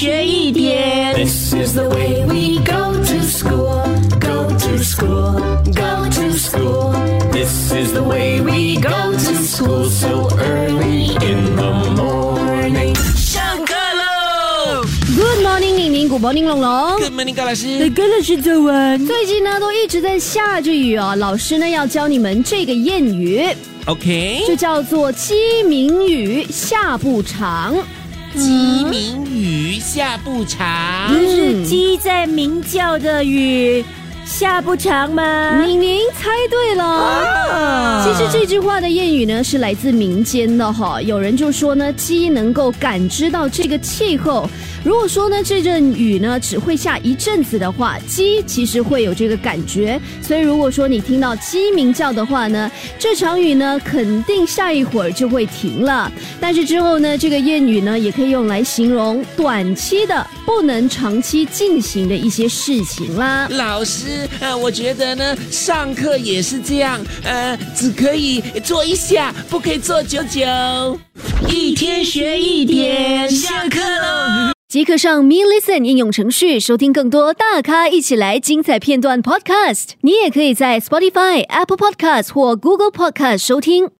学一点。This is the way we go to school, go to school, go to school. This is the way we go to school so early in the morning. 上课喽！Good morning，宁宁，Good morning，龙龙。！Good morning，高老师。，Good 老师早安。最近呢，都一直在下着雨哦。老师呢，要教你们这个谚语，OK，就叫做“鸡鸣语，下不长鸡鸣雨下不长。就是鸡在鸣叫的雨，下不长”。吗？宁宁猜对了。其实这句话的谚语呢，是来自民间的哈。有人就说呢，鸡能够感知到这个气候。如果说呢，这阵雨呢只会下一阵子的话，鸡其实会有这个感觉。所以如果说你听到鸡鸣叫的话呢，这场雨呢肯定下一会儿就会停了。但是之后呢，这个谚语呢也可以用来形容短期的不能长期进行的一些事情啦。老师，呃，我觉得呢，上课也是这样，呃，只可以做一下，不可以做久久。一天学一点，下课喽。即刻上 Me Listen 应用程序收听更多大咖一起来精彩片段 Podcast。你也可以在 Spotify、Apple Podcast 或 Google Podcast 收听。